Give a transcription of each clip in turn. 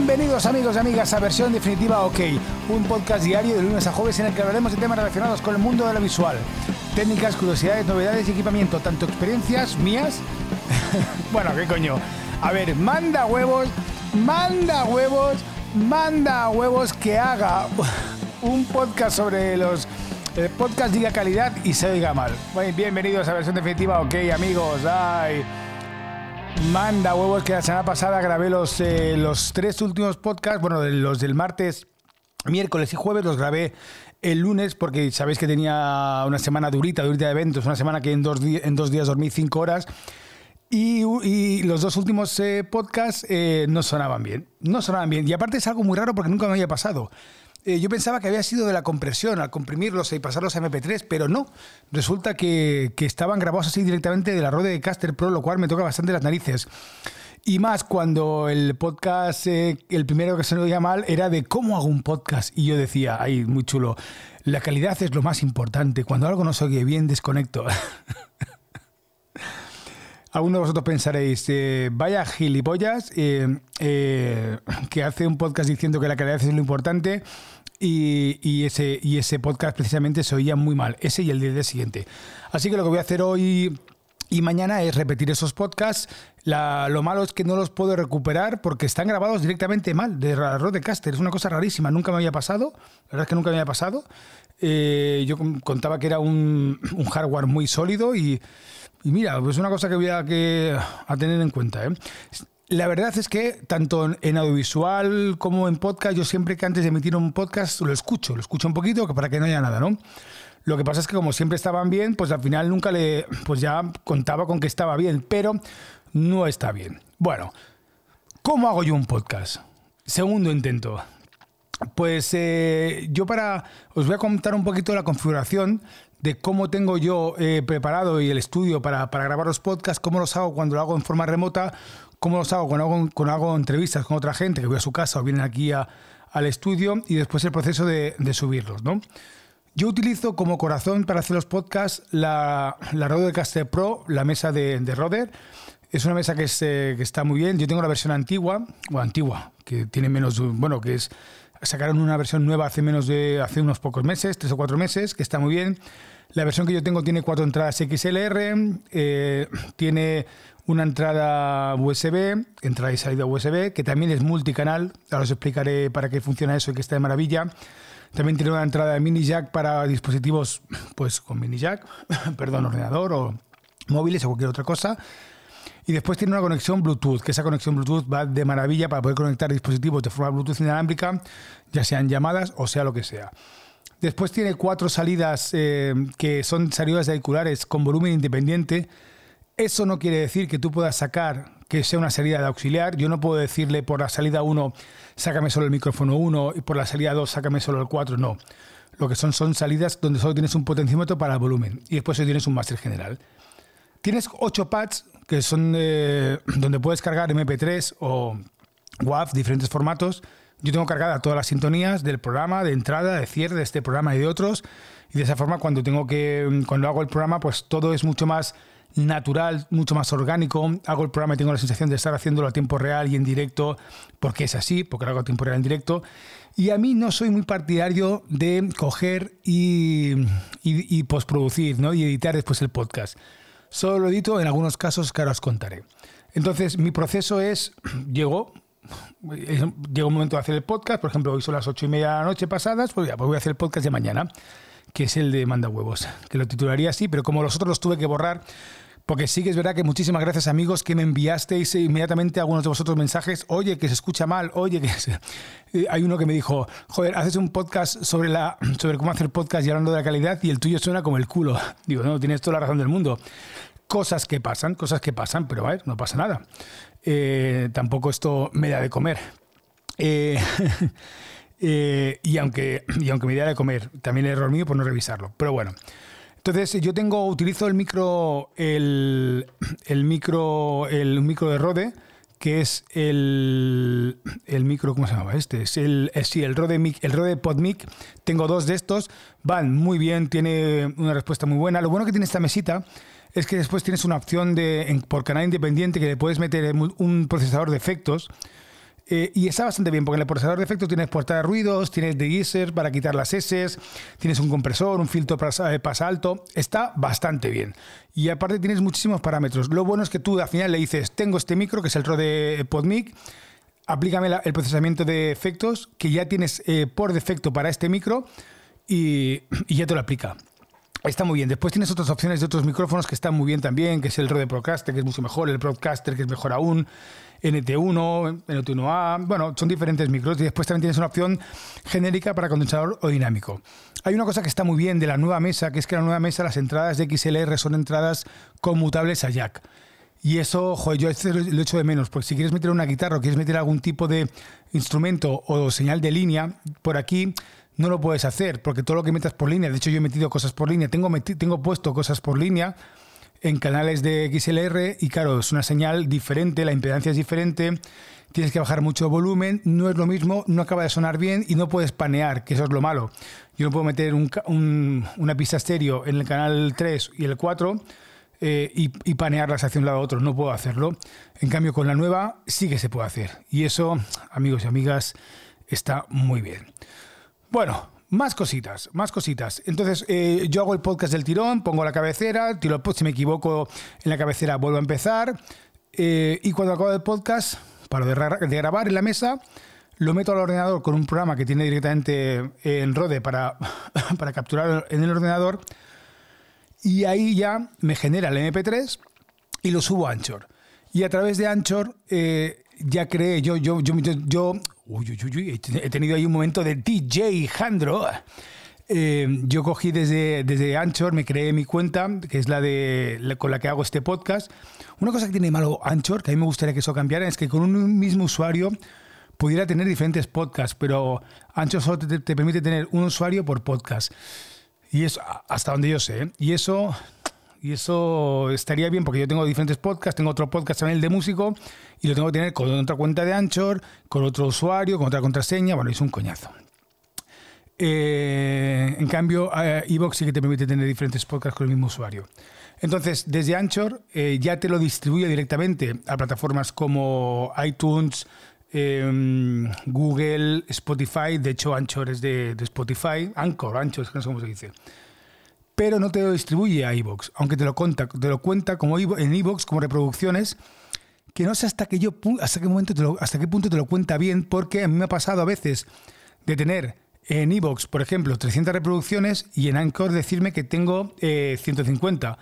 Bienvenidos amigos y amigas a Versión Definitiva OK, un podcast diario de lunes a jueves en el que hablaremos de temas relacionados con el mundo de la visual. Técnicas, curiosidades, novedades y equipamiento, tanto experiencias mías... bueno, ¿qué coño? A ver, manda huevos, manda huevos, manda huevos que haga un podcast sobre los el podcast diga calidad y se oiga mal. bienvenidos a versión definitiva, ok amigos. Ay, manda huevos que la semana pasada grabé los, eh, los tres últimos podcasts, bueno, los del martes, miércoles y jueves los grabé el lunes porque sabéis que tenía una semana durita, durita de eventos, una semana que en dos, en dos días dormí cinco horas. Y, los dos últimos eh, podcasts eh, no sonaban bien. No sonaban bien. Y aparte es algo muy raro porque nunca me había pasado. Eh, yo pensaba que había sido de la compresión, al comprimirlos y pasarlos a MP3, pero no. Resulta que, estaban grabados así directamente de la Rode de Caster Pro, lo cual me toca bastante las narices. Y más cuando el podcast, eh, el primero que se me oía mal, era de cómo hago un podcast. Y yo decía, ay, muy chulo, la calidad es lo más importante. Cuando algo no se oye bien, desconecto. Algunos de vosotros pensaréis, eh, vaya gilipollas, eh, eh, que hace un podcast diciendo que la calidad es lo importante y, ese, y ese podcast precisamente se oía muy mal, ese y el día siguiente. Así que lo que voy a hacer hoy y mañana es repetir esos podcasts. lo malo es que no los puedo recuperar porque están grabados directamente mal, de Rodecaster. Es una cosa rarísima, nunca me había pasado. La verdad es que nunca me había pasado. yo contaba que era un, un hardware muy sólido y y mira, pues una cosa que voy a, que, a tener en cuenta. ¿eh? La verdad es que tanto en audiovisual como en podcast, yo siempre que antes de emitir un podcast lo escucho, lo escucho un poquito para que no haya nada, ¿no? Lo que pasa es que como siempre estaban bien, pues al final nunca le, pues ya contaba con que estaba bien, pero no está bien. Bueno, ¿cómo hago yo un podcast? Segundo intento. Pues eh, yo para, os voy a contar un poquito la configuración de cómo tengo yo eh, preparado y el estudio para, grabar los podcasts, cómo los hago cuando lo hago en forma remota, cómo los hago cuando hago, entrevistas con otra gente que voy a su casa o vienen aquí al estudio y después el proceso de, subirlos. ¿no? Yo utilizo como corazón para hacer los podcasts la, la Rodecaster Pro, la mesa de, de Roder. Es una mesa que, eh, que está muy bien. Yo tengo la versión antigua, o antigua, que tiene menos, bueno, que es sacaron una versión nueva hace menos de hace unos pocos meses, tres o cuatro meses, que está muy bien. La versión que yo tengo tiene cuatro entradas XLR, eh, tiene una entrada USB, entrada y salida USB, que también es multicanal. Ahora os explicaré para qué funciona eso y que está de maravilla. También tiene una entrada de mini jack para dispositivos pues con mini jack, perdón, ordenador o móviles o cualquier otra cosa. Y después tiene una conexión Bluetooth, que esa conexión Bluetooth va de maravilla para poder conectar dispositivos de forma Bluetooth inalámbrica, ya sean llamadas o sea lo que sea. Después tiene cuatro salidas eh, que son salidas auriculares con volumen independiente. Eso no quiere decir que tú puedas sacar que sea una salida de auxiliar. Yo no puedo decirle por la salida 1, sácame solo el micrófono 1 y por la salida 2, sácame solo el 4. No. Lo que son son salidas donde solo tienes un potenciómetro para el volumen y después tienes un máster general. Tienes ocho pads que son eh, donde puedes cargar MP3 o WAV, diferentes formatos yo tengo cargada todas las sintonías del programa, de entrada, de cierre de este programa y de otros. Y de esa forma, cuando tengo que, cuando hago el programa, pues todo es mucho más natural, mucho más orgánico. Hago el programa y tengo la sensación de estar haciéndolo a tiempo real y en directo, porque es así, porque lo hago a tiempo real en directo. Y a mí no soy muy partidario de coger y, y, y postproducir ¿no? y editar después el podcast. Solo lo edito en algunos casos que ahora os contaré. Entonces, mi proceso es, llego, llega un momento de hacer el podcast, por ejemplo, hoy son las ocho y media de la noche pasadas, pues ya, pues voy a hacer el podcast de mañana, que es el de Manda Huevos, que lo titularía así, pero como los otros los tuve que borrar, porque sí que es verdad que muchísimas gracias amigos que me enviasteis inmediatamente algunos de vosotros mensajes, oye, que se escucha mal, oye, que hay uno que me dijo, joder, haces un podcast sobre, la, sobre cómo hacer podcast y hablando de la calidad y el tuyo suena como el culo. Digo, no, tienes toda la razón del mundo. Cosas que pasan, cosas que pasan, pero no pasa nada. Eh, tampoco esto me da de comer. Eh, eh, y, aunque, y aunque me da de comer, también es error mío por no revisarlo. Pero bueno. Entonces yo tengo, utilizo el micro, el, el micro, el micro de Rode, que es el, el micro, ¿cómo se llama este? Es el, sí, el Rode, mic, el Rode PodMic. Tengo dos de estos, van muy bien, tiene una respuesta muy buena. Lo bueno que tiene esta mesita es que después tienes una opción de por canal independiente que le puedes meter un procesador de efectos. Eh, y está bastante bien, porque en el procesador de efectos tienes puerta de ruidos, tienes degreaser para quitar las S, tienes un compresor, un filtro para eh, pasa alto. Está bastante bien. Y aparte tienes muchísimos parámetros. Lo bueno es que tú al final le dices, tengo este micro, que es el Rode PodMic, aplícame el procesamiento de efectos que ya tienes eh, por defecto para este micro y, ya te lo aplica. Está muy bien. Después tienes otras opciones de otros micrófonos que están muy bien también, que es el Rode Procaster, que es mucho mejor, el Broadcaster, que es mejor aún. NT1, NT1A, bueno, son diferentes micros y después también tienes una opción genérica para condensador o dinámico. Hay una cosa que está muy bien de la nueva mesa, que es que la nueva mesa, las entradas de XLR son entradas conmutables a jack. Y eso, joder, yo este lo echo de menos, porque si quieres meter una guitarra o quieres meter algún tipo de instrumento o señal de línea, por aquí no lo puedes hacer, porque todo lo que metas por línea, de hecho yo he metido cosas por línea, tengo, tengo puesto cosas por línea, en canales de XLR y claro, es una señal diferente, la impedancia es diferente, tienes que bajar mucho volumen, no es lo mismo, no acaba de sonar bien y no puedes panear, que eso es lo malo. Yo no puedo meter una pista estéreo en el canal 3 y el 4 eh, y, y, panearlas hacia un lado a otro, no puedo hacerlo. En cambio, con la nueva sí que se puede hacer y eso, amigos y amigas, está muy bien. Bueno, más cositas, más cositas. Entonces, eh, yo hago el podcast del tirón, pongo la cabecera, tiro el si me equivoco en la cabecera, vuelvo a empezar. Eh, y cuando acabo el podcast, paro de, de, grabar en la mesa, lo meto al ordenador con un programa que tiene directamente en Rode para, para capturar en el ordenador. Y ahí ya me genera el MP3 y lo subo a Anchor. Y a través de Anchor eh, ya creé, yo, yo, yo, yo, uy, uy, uy, he tenido ahí un momento de DJ Jandro. Eh, yo cogí desde, desde Anchor, me creé mi cuenta, que es la de con la que hago este podcast. Una cosa que tiene malo Anchor, que a mí me gustaría que eso cambiara, es que con un mismo usuario pudiera tener diferentes podcasts, pero Anchor solo te, te permite tener un usuario por podcast. Y eso, hasta donde yo sé. ¿eh? Y eso y eso estaría bien porque yo tengo diferentes podcasts, tengo otro podcast también el de músico y lo tengo que tener con otra cuenta de Anchor, con otro usuario, con otra contraseña. Bueno, es un coñazo. Eh, en cambio, eh, Evox sí que te permite tener diferentes podcasts con el mismo usuario. Entonces, desde Anchor eh, ya te lo distribuye directamente a plataformas como iTunes, em, Google, Spotify. De hecho, Anchor es de, Spotify. Anchor, Anchor, no sé cómo se dice pero no te lo distribuye a iVoox, aunque te lo cuenta, te lo cuenta como en iVoox como reproducciones, que no sé hasta qué yo hasta qué momento hasta qué punto te lo cuenta bien, porque a mí me ha pasado a veces de tener en iVoox, por ejemplo, 300 reproducciones y en Anchor decirme que tengo 150. Eh,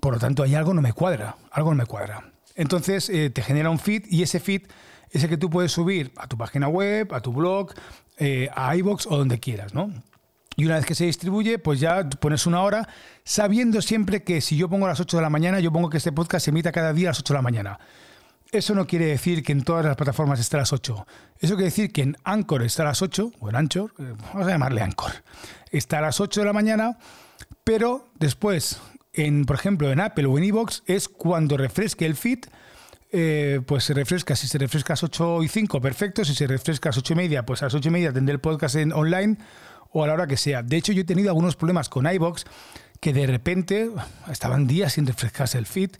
por lo tanto, hay algo no me cuadra, algo no me cuadra. Entonces eh, te genera un feed y ese feed es el que tú puedes subir a tu página web, a tu blog, eh, a iVoox o donde quieras, ¿no? Y una vez que se distribuye, pues ya pones una hora, sabiendo siempre que si yo pongo a las 8 de la mañana, yo pongo que este podcast se emita cada día a las 8 de la mañana. Eso no quiere decir que en todas las plataformas esté a las 8. Eso quiere decir que en Anchor está a las 8, o en Anchor, eh, vamos a llamarle Anchor, está a las 8 de la mañana, pero después, en, por ejemplo, en Apple o en Evox, es cuando refresque el feed, eh, pues se refresca. Si se refresca a las 8 y 5, perfecto. Si se refresca a las 8 y media, pues a las 8 y media tendré el podcast en online o a la hora que sea. De hecho, yo he tenido algunos problemas con iBox que de repente estaban días sin refrescarse el feed.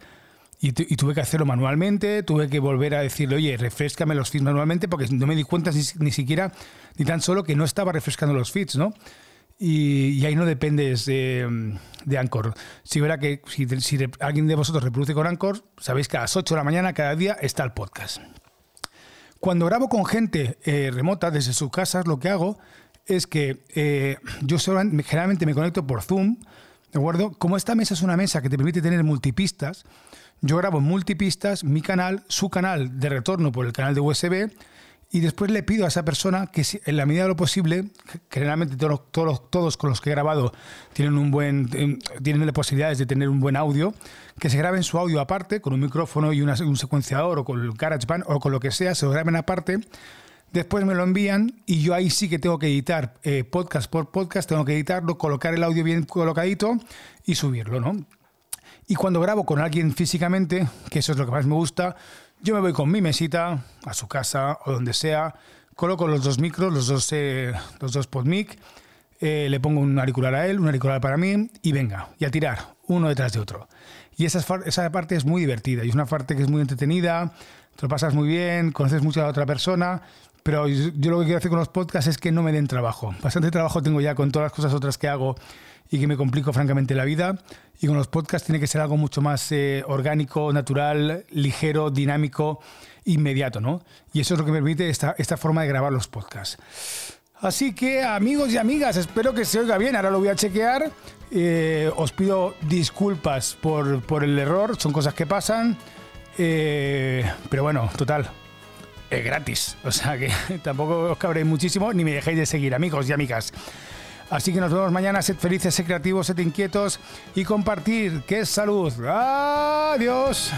Y, tuve que hacerlo manualmente, tuve que volver a decirle, oye, refrescame los feeds manualmente, porque no me di cuenta ni, siquiera, ni tan solo que no estaba refrescando los feeds, ¿no? Y, ahí no dependes de, de Anchor. Si verá que si, alguien de vosotros reproduce con Anchor, sabéis que a las 8 de la mañana cada día está el podcast. Cuando grabo con gente eh, remota desde sus casas, lo que hago es que eh, yo generalmente me conecto por Zoom, ¿de acuerdo? Como esta mesa es una mesa que te permite tener multipistas, yo grabo multipistas mi canal, su canal de retorno por el canal de USB y después le pido a esa persona que en la medida de lo posible, generalmente todos, todos, todos con los que he grabado tienen un buen tienen posibilidades de tener un buen audio, que se graben su audio aparte con un micrófono y un secuenciador o con el GarageBand o con lo que sea, se lo graben aparte Después me lo envían y yo ahí sí que tengo que editar eh, podcast por podcast, tengo que editarlo, colocar el audio bien colocadito y subirlo, ¿no? Y cuando grabo con alguien físicamente, que eso es lo que más me gusta, yo me voy con mi mesita a su casa o donde sea, coloco los dos micros, los dos, eh, los dos PodMic, eh, le pongo un auricular a él, un auricular para mí y venga, y a tirar, uno detrás de otro. Y esa, esa parte es muy divertida y es una parte que es muy entretenida, te lo pasas muy bien, conoces mucho a la otra persona, pero yo lo que quiero hacer con los podcasts es que no me den trabajo. Bastante trabajo tengo ya con todas las cosas otras que hago y que me complico francamente la vida. Y con los podcasts tiene que ser algo mucho más eh, orgánico, natural, ligero, dinámico, inmediato, ¿no? Y eso es lo que me permite esta, esta forma de grabar los podcasts. Así que amigos y amigas, espero que se oiga bien. Ahora lo voy a chequear. Eh, os pido disculpas por, por, el error, son cosas que pasan. Eh, pero bueno, total, es gratis. O sea que tampoco os cabréis muchísimo ni me dejéis de seguir, amigos y amigas. Así que nos vemos mañana. Sed felices, sed creativos, sed inquietos y compartir, es salud. Adiós.